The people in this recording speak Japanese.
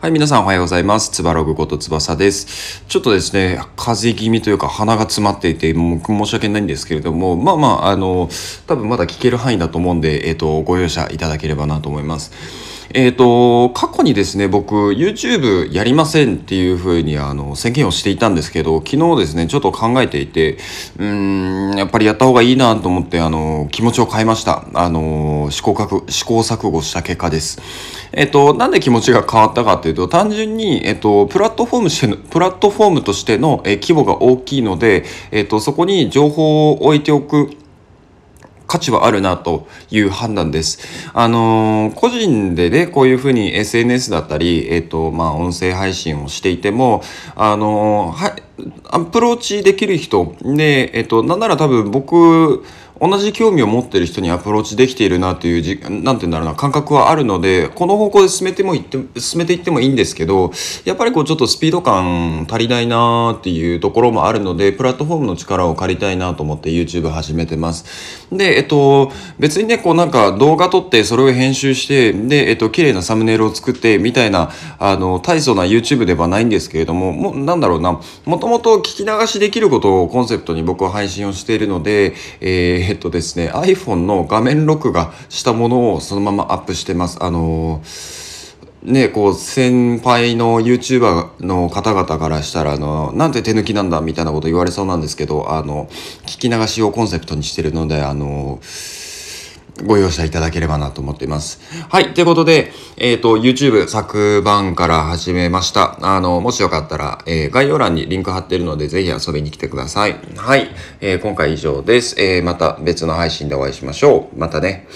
はい、皆さんおはようございます。つばログこと翼です。ちょっとですね、風邪気味というか鼻が詰まっていて、も申し訳ないんですけれども、まあまあ、あの、多分まだ聞ける範囲だと思うんで、えっ、ー、と、ご容赦いただければなと思います。えっ、ー、と、過去にですね、僕、YouTube やりませんっていうふうに、あの、宣言をしていたんですけど、昨日ですね、ちょっと考えていて、うん、やっぱりやった方がいいなと思って、あの、気持ちを変えました。あの、試行試行錯誤した結果です。えっ、ー、と、なんで気持ちが変わったかというと、単純に、えっ、ー、と、プラットフォームしての、プラットフォームとしての、え規模が大きいので、えっ、と、そこに情報を置いておく、価値はあるなという判断です。あのー、個人でね、こういうふうに SNS だったり、えっ、ー、と、まあ、音声配信をしていても、あのー、はい、アプローチできる人で、えっ、と、なんなら多分僕、同じ興味を持ってる人にアプローチできているなというじ、なんて言うんだろうな、感覚はあるので、この方向で進めてもいって、進めていってもいいんですけど、やっぱりこうちょっとスピード感足りないなっていうところもあるので、プラットフォームの力を借りたいなと思って YouTube 始めてます。で、えっと、別にね、こうなんか動画撮ってそれを編集して、で、えっと、綺麗なサムネイルを作ってみたいな、あの、大層な YouTube ではないんですけれども、もなんだろうな、もともと聞き流しできることをコンセプトに僕は配信をしているので、えーえっとですね、iPhone の画面録画したものをそのままアップしてます。あのね、こう、先輩の YouTuber の方々からしたら、あの、なんて手抜きなんだみたいなこと言われそうなんですけど、あの、聞き流しをコンセプトにしてるので、あの、ご容赦いただければなと思っています。はい。ということで、えっ、ー、と、YouTube 昨晩から始めました。あの、もしよかったら、えー、概要欄にリンク貼ってるので、ぜひ遊びに来てください。はい。えー、今回以上です。えまた別の配信でお会いしましょう。またね。